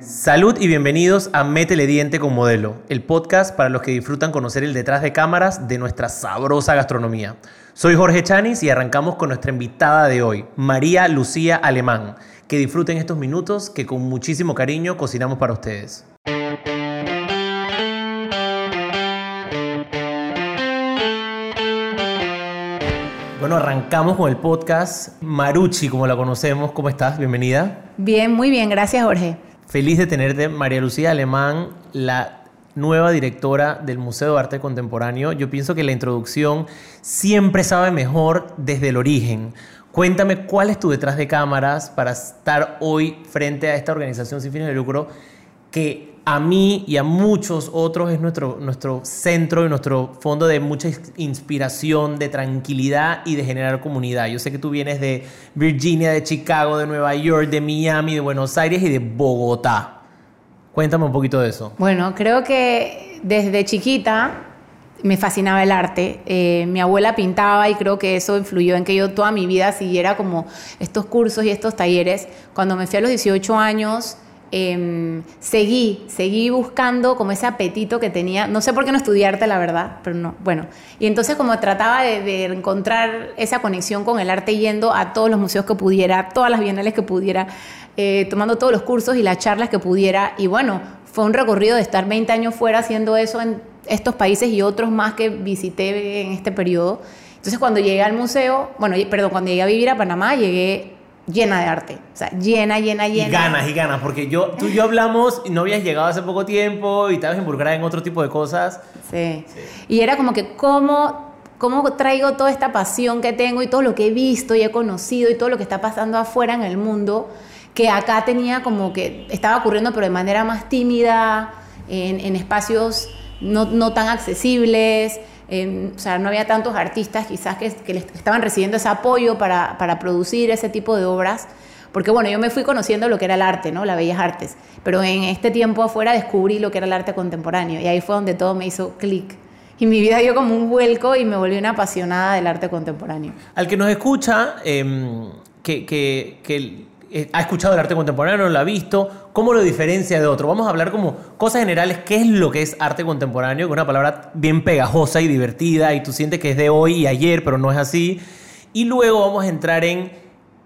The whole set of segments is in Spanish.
Salud y bienvenidos a Métele Diente con Modelo, el podcast para los que disfrutan conocer el detrás de cámaras de nuestra sabrosa gastronomía. Soy Jorge Chanis y arrancamos con nuestra invitada de hoy, María Lucía Alemán. Que disfruten estos minutos que con muchísimo cariño cocinamos para ustedes. Bueno, arrancamos con el podcast. Maruchi, como la conocemos, ¿cómo estás? Bienvenida. Bien, muy bien, gracias Jorge. Feliz de tenerte, María Lucía Alemán, la nueva directora del Museo de Arte Contemporáneo. Yo pienso que la introducción siempre sabe mejor desde el origen. Cuéntame cuál es tu detrás de cámaras para estar hoy frente a esta organización sin fines de lucro que a mí y a muchos otros es nuestro, nuestro centro y nuestro fondo de mucha inspiración, de tranquilidad y de generar comunidad. Yo sé que tú vienes de Virginia, de Chicago, de Nueva York, de Miami, de Buenos Aires y de Bogotá. Cuéntame un poquito de eso. Bueno, creo que desde chiquita me fascinaba el arte. Eh, mi abuela pintaba y creo que eso influyó en que yo toda mi vida siguiera como estos cursos y estos talleres. Cuando me fui a los 18 años, em, seguí, seguí buscando como ese apetito que tenía. No sé por qué no estudiarte, la verdad, pero no. Bueno, y entonces como trataba de, encontrar esa conexión con el arte yendo a todos los museos que pudiera, todas las bienales que pudiera, eh, tomando todos los cursos y las charlas que pudiera. Y bueno, fue un recorrido de estar 20 años fuera haciendo eso en estos países y otros más que visité en este periodo. Entonces cuando llegué al museo, bueno, perdón, cuando llegué a vivir a Panamá, llegué llena de arte. O sea, llena, llena, llena. Y ganas, y ganas, porque yo, tú y yo hablamos y no habías llegado hace poco tiempo y estabas involucrada en otro tipo de cosas. Sí. Y era como que cómo, cómo traigo toda esta pasión que tengo y todo lo que he visto y he conocido y todo lo que está pasando afuera en el mundo, que acá tenía como que estaba ocurriendo, pero de manera más tímida, en, en espacios no, no tan accesibles. O sea, no había tantos artistas quizás que, que estaban recibiendo ese apoyo para, para, producir ese tipo de obras. Porque bueno, yo me fui conociendo lo que era el arte, ¿no? Las bellas artes. Pero en este tiempo afuera descubrí lo que era el arte contemporáneo. Y ahí fue donde todo me hizo clic. Y mi vida dio como un vuelco y me volví una apasionada del arte contemporáneo. Al que nos escucha, eh, que, que, eh, ha escuchado el arte contemporáneo, lo ha visto, ¿cómo lo diferencia de otro? Vamos a hablar como cosas generales, ¿qué es lo que es arte contemporáneo? Que es una palabra bien pegajosa y divertida y tú sientes que es de hoy y ayer, pero no es así. Y luego vamos a entrar en,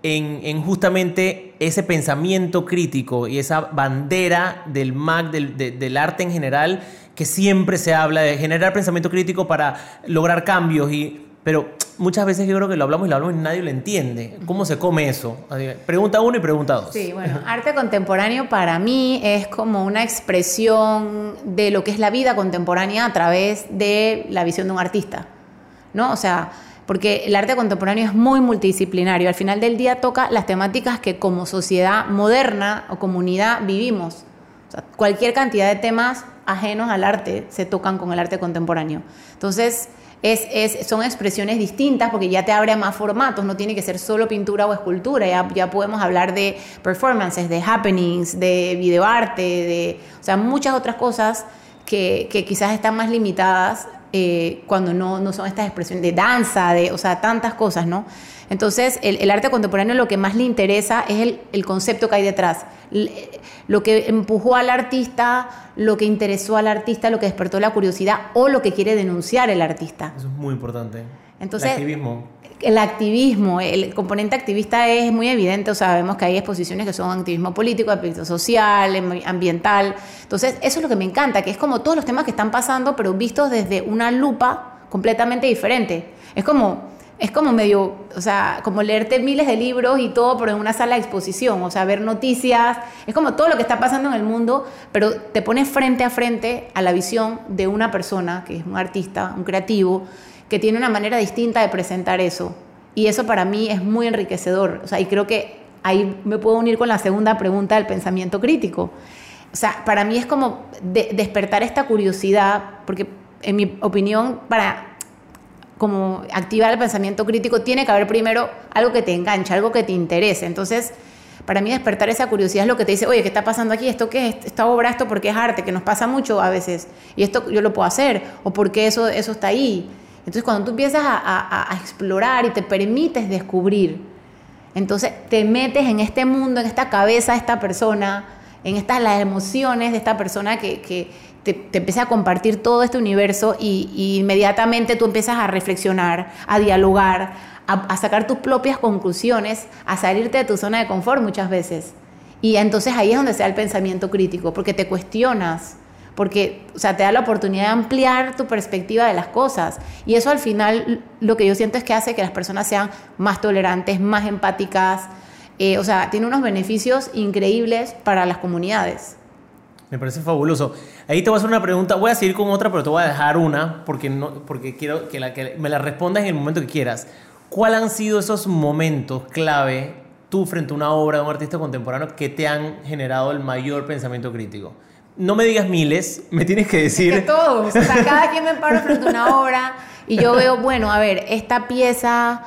en, justamente ese pensamiento crítico y esa bandera del MAC, del, del arte en general, que siempre se habla de generar pensamiento crítico para lograr cambios y pero muchas veces yo creo que lo hablamos y lo hablamos y nadie lo entiende. ¿Cómo se come eso? Pregunta uno y pregunta dos. Sí, bueno, arte contemporáneo para mí es como una expresión de lo que es la vida contemporánea a través de la visión de un artista. ¿No? O sea, porque el arte contemporáneo es muy multidisciplinario. Al final del día toca las temáticas que como sociedad moderna o comunidad vivimos. O sea, cualquier cantidad de temas ajenos al arte se tocan con el arte contemporáneo. Entonces, es, son expresiones distintas porque ya te abre a más formatos, no tiene que ser solo pintura o escultura, ya, ya podemos hablar de performances, de happenings, de videoarte, de, o sea, muchas otras cosas que, que quizás están más limitadas eh, cuando no, no, son estas expresiones de danza, de, o sea, tantas cosas, ¿no? Entonces, el, arte contemporáneo lo que más le interesa es el, el concepto que hay detrás, lo que empujó al artista, lo que interesó al artista, lo que despertó la curiosidad o lo que quiere denunciar el artista. Eso es muy importante. Entonces, el activismo. El activismo, el componente activista es muy evidente, o sea, vemos que hay exposiciones que son activismo político, activismo social, em, ambiental. Entonces, eso es lo que me encanta, que es como todos los temas que están pasando, pero vistos desde una lupa completamente diferente. Es como es como medio, o sea, como leerte miles de libros y todo, pero en una sala de exposición, o sea, ver noticias, es como todo lo que está pasando en el mundo, pero te pones frente a frente a la visión de una persona, que es un artista, un creativo, que tiene una manera distinta de presentar eso. Y eso para mí es muy enriquecedor, o sea, y creo que ahí me puedo unir con la segunda pregunta del pensamiento crítico. O sea, para mí es como despertar esta curiosidad, porque en mi opinión, para como activar el pensamiento crítico, tiene que haber primero algo que te enganche, algo que te interese. Entonces, para mí despertar esa curiosidad es lo que te dice, oye, ¿qué está pasando aquí? ¿Esto qué es? ¿Esta obra esto porque es arte? Que nos pasa mucho a veces. Y esto yo lo puedo hacer. ¿O porque eso, eso está ahí? Entonces, cuando tú empiezas a, explorar y te permites descubrir, entonces te metes en este mundo, en esta cabeza de esta persona, en estas las emociones de esta persona que, te, empieza a compartir todo este universo y, y, inmediatamente tú empiezas a reflexionar, a dialogar, a, a, sacar tus propias conclusiones, a salirte de tu zona de confort muchas veces. Y entonces ahí es donde se da el pensamiento crítico, porque te cuestionas, porque o sea, te da la oportunidad de ampliar tu perspectiva de las cosas. Y eso al final lo que yo siento es que hace que las personas sean más tolerantes, más empáticas. Eh, o sea, tiene unos beneficios increíbles para las comunidades. Me parece fabuloso. Ahí te voy a hacer una pregunta. Voy a seguir con otra, pero te voy a dejar una porque, no, porque quiero que, la, que me la respondas en el momento que quieras. ¿Cuáles han sido esos momentos clave tú frente a una obra de un artista contemporáneo que te han generado el mayor pensamiento crítico? No me digas miles, me tienes que decir... Es que todos, o sea, cada quien me paro frente a una obra y yo veo, bueno, a ver, esta pieza,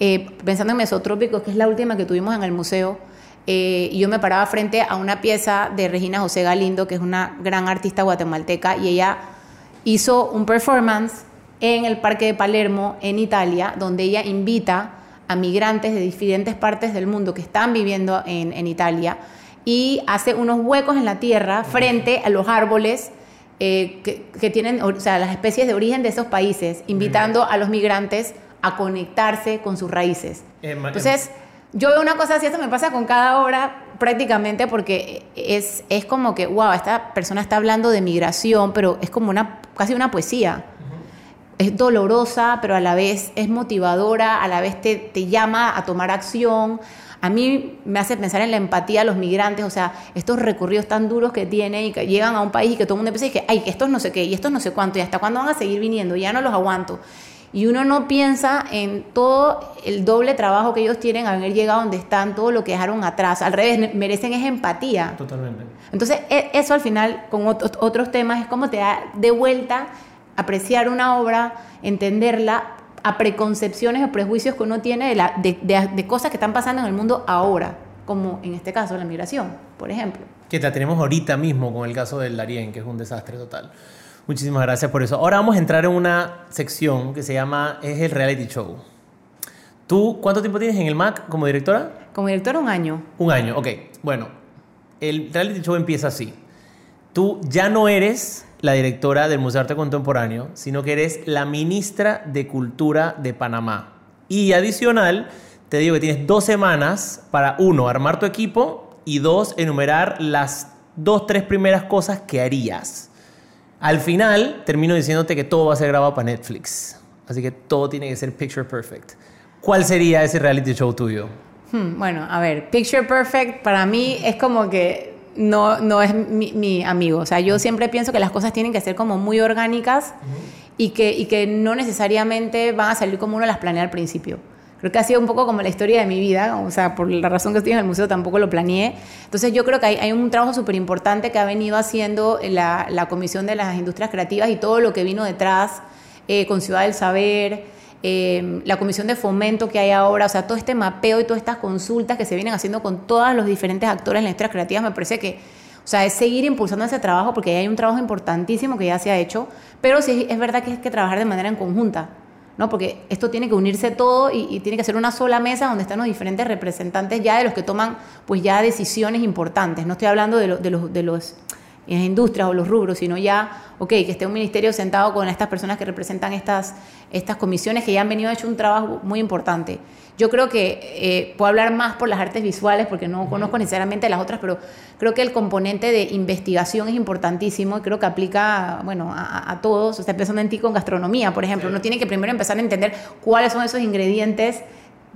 eh, pensando en Mesotrópicos, que es la última que tuvimos en el museo, eh, y yo me paraba frente a una pieza de Regina José Galindo, que es una gran artista guatemalteca, y ella hizo un performance en el Parque de Palermo, en Italia, donde ella invita a migrantes de diferentes partes del mundo que están viviendo en, en Italia y hace unos huecos en la tierra frente a los árboles eh, que, que, tienen, o sea, las especies de origen de esos países, invitando a los migrantes a conectarse con sus raíces. Entonces, yo veo una cosa así, esto me pasa con cada obra prácticamente porque es, es como que, wow, esta persona está hablando de migración, pero es como una, casi una poesía. Es dolorosa, pero a la vez es motivadora, a la vez te, te llama a tomar acción, a mí me hace pensar en la empatía a los migrantes, o sea, estos recorridos tan duros que tienen y que llegan a un país y que todo el mundo empieza y que, ay, estos no sé qué, y estos no sé cuánto, y hasta cuándo van a seguir viniendo, ya no los aguanto. Y uno no piensa en todo el doble trabajo que ellos tienen haber llegado donde están, todo lo que dejaron atrás. Al revés, merecen esa empatía. Totalmente. Entonces, e, eso al final, con otros, otros temas, es como te da de vuelta apreciar una obra, entenderla, a preconcepciones o prejuicios que uno tiene de, la, de, de, de, cosas que están pasando en el mundo ahora, como en este caso la migración, por ejemplo. Que la tenemos ahorita mismo con el caso del Darién, que es un desastre total. Muchísimas gracias por eso. Ahora vamos a entrar en una sección que se llama, es el reality show. ¿Tú cuánto tiempo tienes en el MAC como directora? Como directora un año. Un año, ok. Bueno, el reality show empieza así. Tú ya no eres la directora del Museo de Arte Contemporáneo, sino que eres la ministra de Cultura de Panamá. Y adicional, te digo que tienes dos semanas para, uno, armar tu equipo y dos, enumerar las dos, tres primeras cosas que harías. Al final, termino diciéndote que todo va a ser grabado para Netflix. Así que todo tiene que ser picture perfect. ¿Cuál sería ese reality show tuyo? Hmm, bueno, a ver, picture perfect para mí es como que no, no es mi, mi, amigo. O sea, yo siempre pienso que las cosas tienen que ser como muy orgánicas uh -huh. y, que, y que no necesariamente van a salir como uno las planea al principio. Creo que ha sido un poco como la historia de mi vida, o sea, por la razón que estoy en el museo tampoco lo planeé. Entonces yo creo que hay, hay un trabajo súper importante que ha venido haciendo la, la, Comisión de las Industrias Creativas y todo lo que vino detrás eh, con Ciudad del Saber, eh, la comisión de fomento que hay ahora, o sea, todo este mapeo y todas estas consultas que se vienen haciendo con todos los diferentes actores en las industrias creativas, me parece que, o sea, es seguir impulsando ese trabajo porque hay un trabajo importantísimo que ya se ha hecho, pero sí es verdad que hay que trabajar de manera en conjunta. ¿no? Porque esto tiene que unirse todo y, tiene que ser una sola mesa donde están los diferentes representantes ya de los que toman pues ya decisiones importantes. No estoy hablando de, de los, de los en las industrias o los rubros, sino ya, ok, que esté un ministerio sentado con estas personas que representan estas, estas comisiones que ya han venido a hecho un trabajo muy importante. Yo creo que eh, puedo hablar más por las artes visuales porque no conozco necesariamente las otras, pero creo que el componente de investigación es importantísimo y creo que aplica, bueno, a, a todos. O sea, pensando en ti con gastronomía, por ejemplo, uno tiene que primero empezar a entender cuáles son esos ingredientes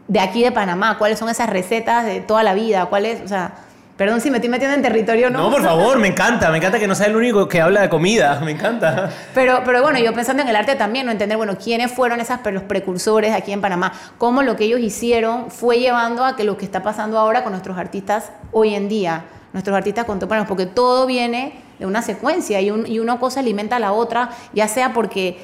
de aquí de Panamá, cuáles son esas recetas de toda la vida, cuáles, o sea, Perdón si me estoy metiendo en territorio, ¿no? No, por favor, me encanta. Me encanta que no sea el único que habla de comida. Me encanta. Pero, pero bueno, yo pensando en el arte también, ¿no? Entender, bueno, quiénes fueron esas, los precursores aquí en Panamá. Cómo lo que ellos hicieron fue llevando a que lo que está pasando ahora con nuestros artistas hoy en día, nuestros artistas contemporáneos, porque todo viene de una secuencia y, un, y una cosa alimenta a la otra, ya sea porque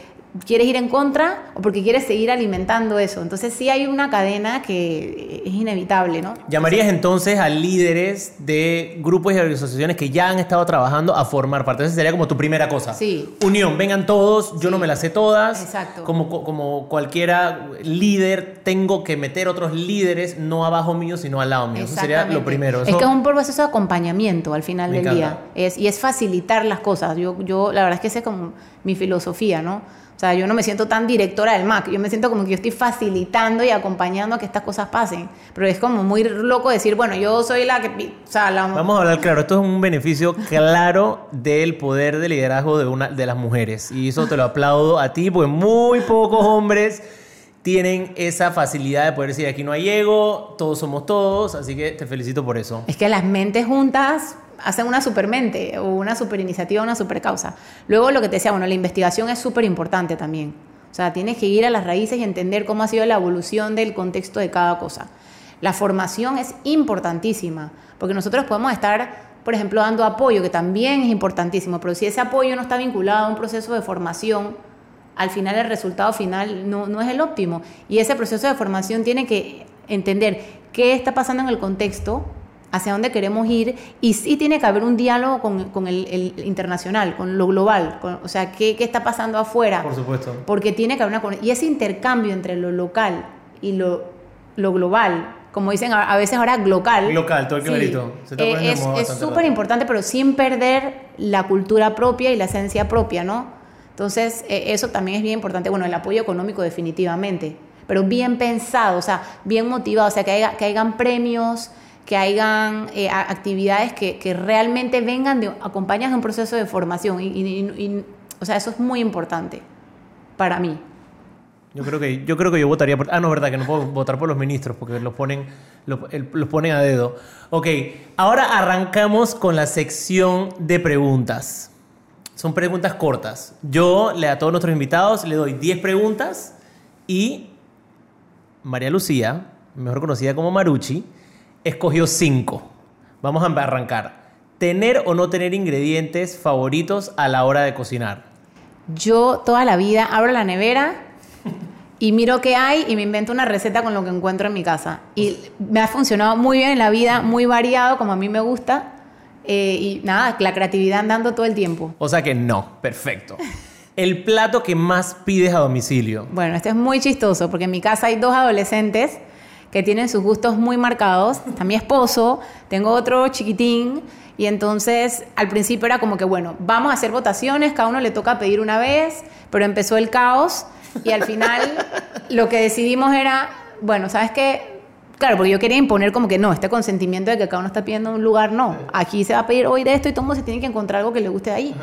quieres ir en contra o porque quieres seguir alimentando eso. Entonces sí hay una cadena que es inevitable, ¿no? ¿Llamarías entonces a líderes de grupos y organizaciones que ya han estado trabajando a formar parte? Esa sería como tu primera cosa. Sí. Unión, vengan todos, yo no me las sé todas. Exacto. Como, como cualquiera líder, tengo que meter otros líderes, no abajo mío, sino al lado mío. Eso sería lo primero. Es que es un proceso de acompañamiento al final del día. Es, y es facilitar las cosas. Yo, yo, la verdad es que esa es como mi filosofía, ¿no? O sea, yo no me siento tan directora del MAC, yo me siento como que yo estoy facilitando y acompañando a que estas cosas pasen. Pero es como muy loco decir, bueno, yo soy la que... O sea, la... Vamos a hablar claro, esto es un beneficio claro del poder de liderazgo de, una, de las mujeres. Y eso te lo aplaudo a ti, porque muy pocos hombres tienen esa facilidad de poder decir, aquí no hay ego, todos somos todos, así que te felicito por eso. Es que las mentes juntas hacen una supermente o una super iniciativa, una super causa. Luego lo que te decía, bueno, la investigación es súper importante también. O sea, tienes que ir a las raíces y entender cómo ha sido la evolución del contexto de cada cosa. La formación es importantísima, porque nosotros podemos estar, por ejemplo, dando apoyo, que también es importantísimo, pero si ese apoyo no está vinculado a un proceso de formación, al final el resultado final no, no es el óptimo. Y ese proceso de formación tiene que entender qué está pasando en el contexto, hacia dónde queremos ir y sí tiene que haber un diálogo con, el, internacional, con lo global, o sea, ¿qué, ¿qué, está pasando afuera. Por supuesto. Porque tiene que haber una... Y ese intercambio entre lo local y lo, lo global, como dicen a, veces ahora local. Local, todo el sí, eh, es súper importante, pero sin perder la cultura propia y la esencia propia, ¿no? Entonces, e, eso también es bien importante. Bueno, el apoyo económico definitivamente, pero bien pensado, o sea, bien motivado, o sea, que, haya, que hayan premios, que hayan eh, actividades que, que, realmente vengan de, acompañadas de un proceso de formación. Y, o sea, eso es muy importante para mí. Yo creo que yo, creo que yo votaría por... Ah, no, verdad, que no puedo votar por los ministros porque los ponen, los, los ponen a dedo. Ok, ahora arrancamos con la sección de preguntas. Son preguntas cortas. Yo le a todos nuestros invitados le doy 10 preguntas y María Lucía, mejor conocida como Maruchi, escogió cinco. Vamos a arrancar. ¿Tener o no tener ingredientes favoritos a la hora de cocinar? Yo toda la vida abro la nevera y miro qué hay y me invento una receta con lo que encuentro en mi casa. Y me ha funcionado muy bien en la vida, muy variado, como a mí me gusta. Eh, y nada, la creatividad andando todo el tiempo. O sea que no, perfecto. El plato que más pides a domicilio. Bueno, este es muy chistoso porque en mi casa hay dos adolescentes que tienen sus gustos muy marcados. Está mi esposo, tengo otro chiquitín. Y entonces al principio era como que, bueno, vamos a hacer votaciones, cada uno le toca pedir una vez, pero empezó el caos y al final lo que decidimos era, bueno, ¿sabes qué? Claro, porque yo quería imponer como que no, este consentimiento de que cada uno está pidiendo un lugar, no. Aquí se va a pedir hoy de esto y todo el mundo se tiene que encontrar algo que le guste de ahí.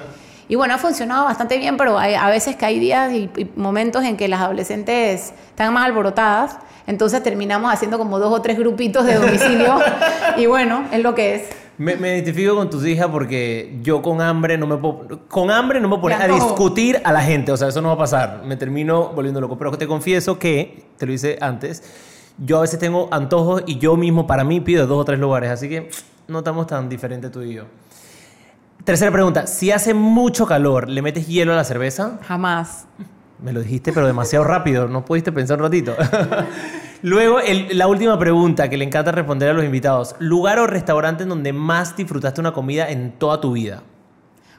Y bueno, ha funcionado bastante bien, pero hay, a veces que hay días y, momentos en que las adolescentes están más alborotadas, entonces terminamos haciendo como dos o tres grupitos de domicilio y bueno, es lo que es. Me, identifico con tus hijas porque yo con hambre no me puedo, con hambre no me puedo a discutir a la gente, o sea, eso no va a pasar, me termino volviendo loco, pero te confieso que, te lo hice antes, yo a veces tengo antojos y yo mismo para mí pido dos o tres lugares, así que no estamos tan diferentes tú y yo. Tercera pregunta. Si hace mucho calor, ¿le metes hielo a la cerveza? Jamás. Me lo dijiste, pero demasiado rápido. No pudiste pensar un ratito. Luego, la última pregunta que le encanta responder a los invitados. ¿Lugar o restaurante en donde más disfrutaste una comida en toda tu vida?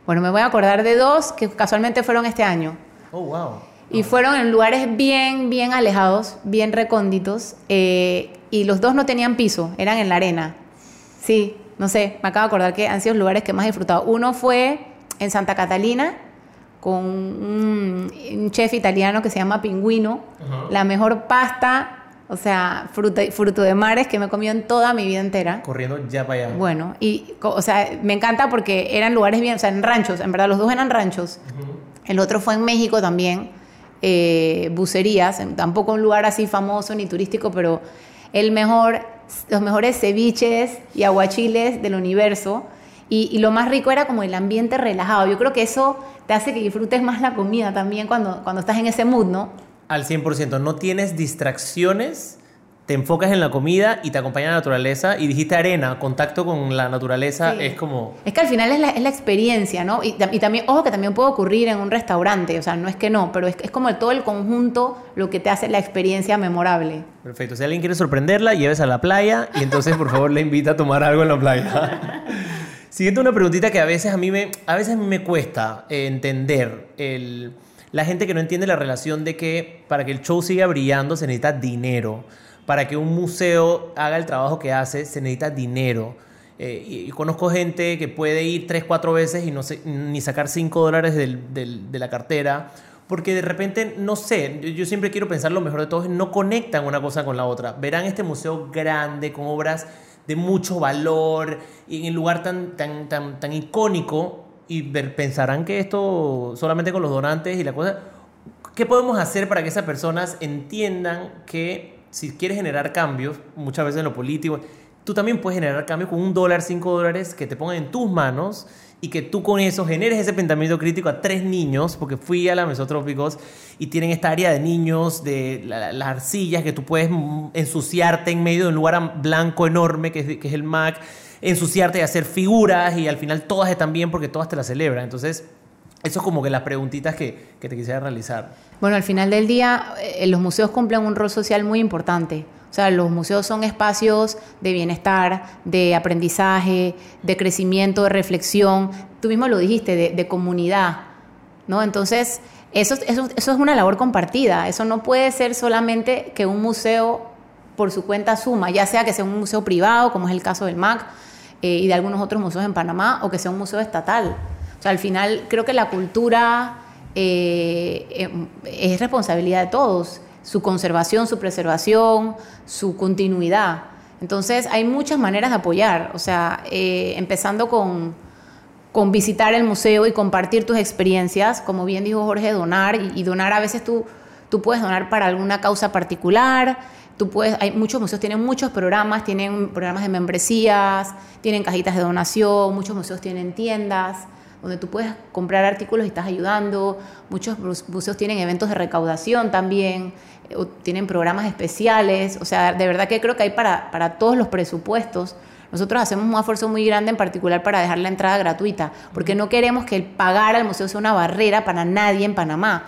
Bueno, me voy a acordar de dos que casualmente fueron este año. Oh, wow. Y fueron en lugares bien, bien alejados, bien recónditos. Eh, y los dos no tenían piso, eran en la arena. Sí, no sé, me acabo de acordar que han sido los lugares que más he disfrutado. Uno fue en Santa Catalina con un, chef italiano que se llama Pingüino, la mejor pasta, o sea, fruta, fruto de mares que me he comido en toda mi vida entera. Corriendo ya para allá. Bueno, y, o sea, me encanta porque eran lugares bien, o sea, en ranchos, en verdad, los dos eran ranchos. El otro fue en México también, eh, bucerías, tampoco un lugar así famoso ni turístico, pero el mejor los mejores ceviches y aguachiles del universo. Y, lo más rico era como el ambiente relajado. Yo creo que eso te hace que disfrutes más la comida también cuando, cuando estás en ese mood, ¿no? Al 100%. No tienes distracciones te enfocas en la comida y te acompaña la naturaleza. Y dijiste arena, contacto con la naturaleza, Sí. es como... Es que al final es la, es la experiencia, ¿no? Y, y también, ojo, que también puede ocurrir en un restaurante, o sea, no es que no, pero es, es como todo el conjunto lo que te hace la experiencia memorable. Perfecto. Si alguien quiere sorprenderla, lleves a la playa y entonces por favor le invita a tomar algo en la playa. Siguiente una preguntita que a veces a mí me, a veces a mí me cuesta eh, entender. El, la gente que no entiende la relación de que para que el show siga brillando se necesita dinero. Para que un museo haga el trabajo que hace se necesita dinero. Eh, y, y conozco gente que puede ir tres, cuatro veces y no ni sacar cinco dólares del- del- de la cartera. Porque de repente, no sé, yo, yo siempre quiero pensar lo mejor de todo, es no conectan una cosa con la otra. Verán este museo grande, con obras de mucho valor, en el lugar tan, tan, tan, tan icónico, y pensarán que esto solamente con los donantes y la cosa... ¿Qué podemos hacer para que esas personas entiendan que si quieres generar cambios, muchas veces en lo político, tú también puedes generar cambios con un dólar, cinco dólares que te pongan en tus manos y que tú con eso generes ese pensamiento crítico a tres niños, porque fui a la Mesotrópicos y tienen esta área de niños, de la- la- las arcillas, que tú puedes ensuciarte en medio de un lugar blanco enorme que es, el MAC, ensuciarte y hacer figuras y al final todas están bien porque todas te las celebran. Entonces, eso es como que las preguntitas que, que te quisiera realizar. Bueno, al final del día, eh, los museos cumplen un rol social muy importante. O sea, los museos son espacios de bienestar, de aprendizaje, de crecimiento, de reflexión. Tú mismo lo dijiste, de, de comunidad. ¿no? Entonces, eso, eso, eso es una labor compartida. Eso no puede ser solamente que un museo por su cuenta suma, ya sea que sea un museo privado, como es el caso del MAC, eh, y de algunos otros museos en Panamá, o que sea un museo estatal. O sea, al final creo que la cultura eh, eh, es responsabilidad de todos, su conservación, su preservación, su continuidad. Entonces hay muchas maneras de apoyar, o sea, eh, empezando con, con visitar el museo y compartir tus experiencias, como bien dijo Jorge, donar, y, y donar a veces tú, tú puedes donar para alguna causa particular, tú puedes, hay muchos museos tienen muchos programas, tienen programas de membresías, tienen cajitas de donación, muchos museos tienen tiendas donde tú puedes comprar artículos y estás ayudando, muchos museos tienen eventos de recaudación también, eh, o tienen programas especiales, o sea, de verdad que creo que hay para, para todos los presupuestos. Nosotros hacemos un esfuerzo muy grande en particular para dejar la entrada gratuita, porque no queremos que el pagar al museo sea una barrera para nadie en Panamá.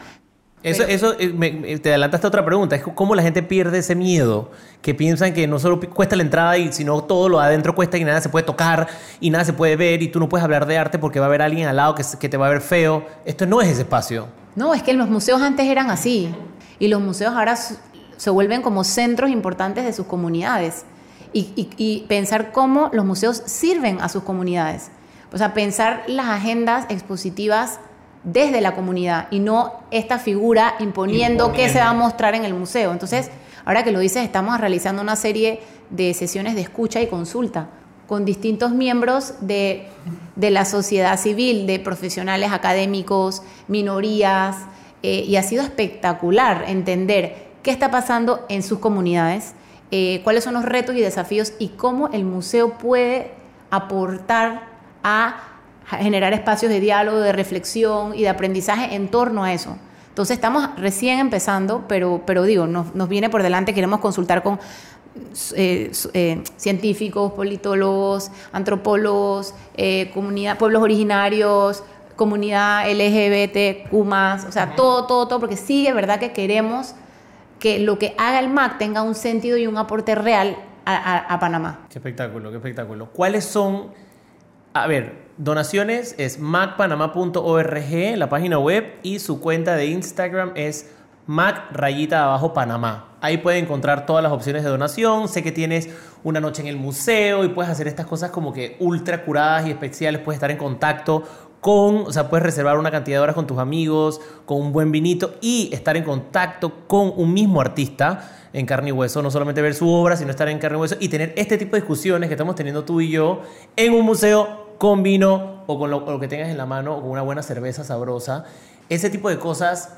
Eso, Pero- eso eh, me- me- te adelantaste a otra pregunta. Es cómo la gente pierde ese miedo. Que piensan que no solo cuesta la entrada y sino todo lo de adentro cuesta y nada se puede tocar y nada se puede ver y tú no puedes hablar de arte porque va a haber alguien al lado que, te va a ver feo. Esto no es ese espacio. No, es que los museos antes eran así y los museos ahora se vuelven como centros importantes de sus comunidades y, y- y pensar cómo los museos sirven a sus comunidades. O sea, pensar las agendas expositivas desde la comunidad y no esta figura imponiendo, qué se va a mostrar en el museo. Entonces, ahora que lo dices, estamos realizando una serie de sesiones de escucha y consulta con distintos miembros de, de la sociedad civil, de profesionales académicos, minorías, eh, y ha sido espectacular entender qué está pasando en sus comunidades, eh, cuáles son los retos y desafíos y cómo el museo puede aportar a generar espacios de diálogo, de reflexión y de aprendizaje en torno a eso. Entonces estamos recién empezando, pero, pero digo, nos, nos viene por delante, queremos consultar con eh, eh, científicos, politólogos, antropólogos, eh, comunidad, pueblos originarios, comunidad LGBT, más, o sea, todo, todo, todo, porque sí, de verdad que queremos que lo que haga el MAC tenga un sentido y un aporte real a, a- a Panamá. Qué espectáculo, qué espectáculo. ¿Cuáles son? A ver, donaciones es macpanamá.org, la página web, y su cuenta de Instagram es mac rayita abajo Panamá. Ahí puede encontrar todas las opciones de donación. Sé que tienes una noche en el museo y puedes hacer estas cosas como que ultra curadas y especiales. Puedes estar en contacto con, o sea, puedes reservar una cantidad de horas con tus amigos, con un buen vinito y estar en contacto con un mismo artista en carne y hueso, no solamente ver su obra, sino estar en carne y hueso y tener este tipo de discusiones que estamos teniendo tú y yo en un museo con vino o con lo, que tengas en la mano o con una buena cerveza sabrosa. Ese tipo de cosas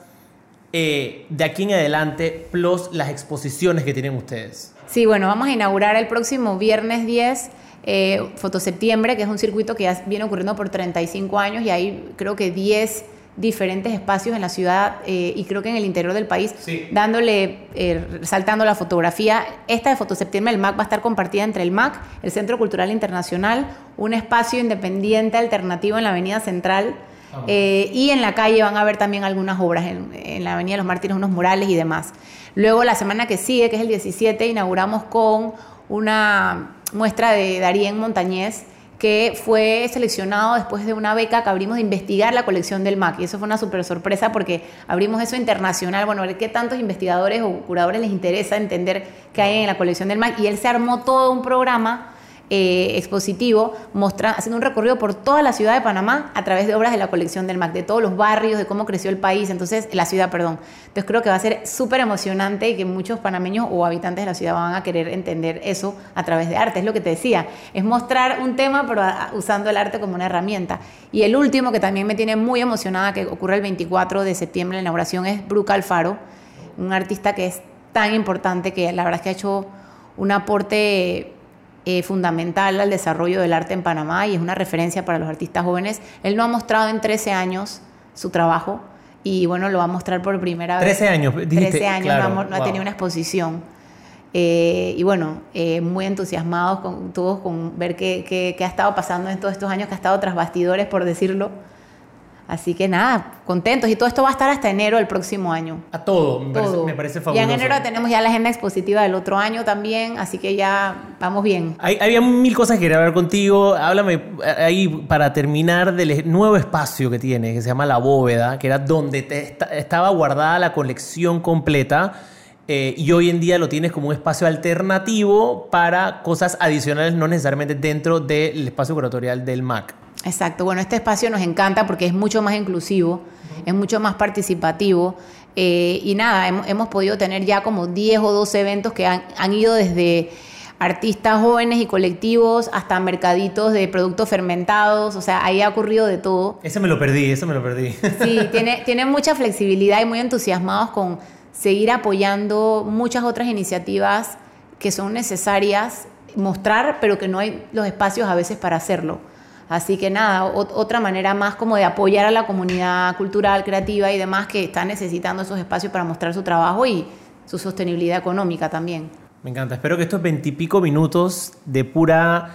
eh, de aquí en adelante, plus las exposiciones que tienen ustedes. Sí, bueno, vamos a inaugurar el próximo viernes 10 eh, Fotoseptiembre, que es un circuito que ya viene ocurriendo por 35 años y hay creo que 10 diferentes espacios en la ciudad eh, y creo que en el interior del país, dándole, eh, resaltando la fotografía. Esta de Fotoseptiembre del MAC va a estar compartida entre el MAC, el Centro Cultural Internacional, un espacio independiente alternativo en la Avenida Central. Ah. Eh, y en la calle van a ver también algunas obras, en, en la Avenida de los Mártires, unos murales y demás. Luego, la semana que sigue, que es el 17, inauguramos con una muestra de Darien Montañez, que fue seleccionado después de una beca que abrimos de investigar la colección del MAC. Y eso fue una súper sorpresa porque abrimos eso internacional, bueno, a ver qué tantos investigadores o curadores les interesa entender qué hay en la colección del MAC. Y él se armó todo un programa eh, expositivo, mostra, haciendo un recorrido por toda la ciudad de Panamá a través de obras de la colección del MAC, de todos los barrios, de cómo creció el país, entonces, la ciudad, perdón. Entonces creo que va a ser súper emocionante y que muchos panameños o habitantes de la ciudad van a querer entender eso a través de arte. Es lo que te decía, es mostrar un tema, pero usando el arte como una herramienta. Y el último que también me tiene muy emocionada, que ocurre el 24 de septiembre, la inauguración, es Bruca Alfaro, un artista que es tan importante que la verdad es que ha hecho un aporte eh, fundamental al desarrollo del arte en Panamá y es una referencia para los artistas jóvenes. Él no ha mostrado en 13 años su trabajo y bueno, lo va a mostrar por primera vez. 13 años, dijiste, 13 años, no, ha, tenido una exposición. Eh, y bueno, eh, muy entusiasmados con, todos con ver qué, qué, ha estado pasando en todos estos años, que ha estado tras bastidores, por decirlo. Así que nada, contentos. Y todo esto va a estar hasta enero del próximo año. A todo, me, Parece, fabuloso. Y en enero tenemos ya la agenda expositiva del otro año también, así que ya vamos bien. Hay, había mil cosas que quería hablar contigo. Háblame eh, ahí para terminar del nuevo espacio que tiene, que se llama La Bóveda, que era donde te, estaba guardada la colección completa. Eh, y hoy en día lo tienes como un espacio alternativo para cosas adicionales, no necesariamente dentro del espacio curatorial del MAC. Exacto, bueno, este espacio nos encanta porque es mucho más inclusivo, es mucho más participativo eh, y nada, hemos, podido tener ya como 10 o 12 eventos que han, ido desde artistas jóvenes y colectivos hasta mercaditos de productos fermentados, o sea, ahí ha ocurrido de todo. Ese me lo perdí, ese me lo perdí. Sí, tiene, tiene mucha flexibilidad y muy entusiasmados con seguir apoyando muchas otras iniciativas que son necesarias mostrar, pero que no hay los espacios a veces para hacerlo. Así que nada, otra manera más como de apoyar a la comunidad cultural, creativa y demás que está necesitando esos espacios para mostrar su trabajo y su sostenibilidad económica también. Me encanta. Espero que estos veintipico minutos de pura,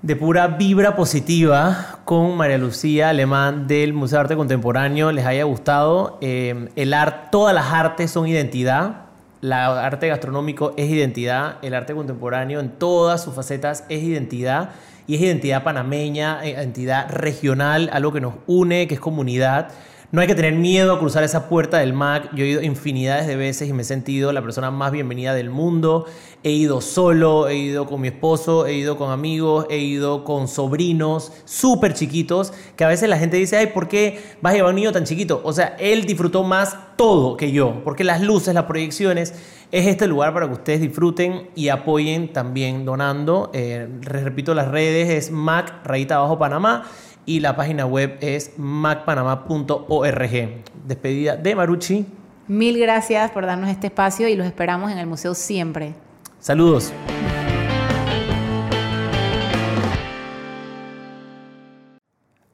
de pura vibra positiva con María Lucía Alemán del Museo de Arte Contemporáneo les haya gustado. Eh, el arte, todas las artes son identidad. El arte gastronómico es identidad. El arte contemporáneo en todas sus facetas es identidad y es identidad panameña, eh, identidad regional, algo que nos une, que es comunidad. No hay que tener miedo a cruzar esa puerta del MAC. Yo he ido infinidades de veces y me he sentido la persona más bienvenida del mundo. He ido solo, he ido con mi esposo, he ido con amigos, he ido con sobrinos súper chiquitos, que a veces la gente dice, ay, ¿por qué vas a llevar un niño tan chiquito? O sea, él disfrutó más todo que yo, porque las luces, las proyecciones, es este lugar para que ustedes disfruten y apoyen también donando. Eh, repito, las redes es Mac Rayita Abajo Panamá y la página web es macpanamá.org. Despedida de Maruchi. Mil gracias por darnos este espacio y los esperamos en el museo siempre. Saludos.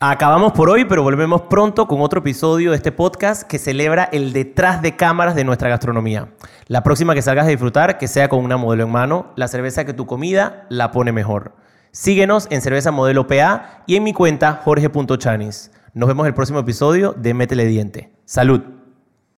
Acabamos por hoy, pero volvemos pronto con otro episodio de este podcast que celebra el detrás de cámaras de nuestra gastronomía. La próxima que salgas a disfrutar, que sea con una modelo en mano, la cerveza que tu comida la pone mejor. Síguenos en Cerveza Modelo PA y en mi cuenta jorge.chanis. Nos vemos el próximo episodio de Métele Diente. Salud.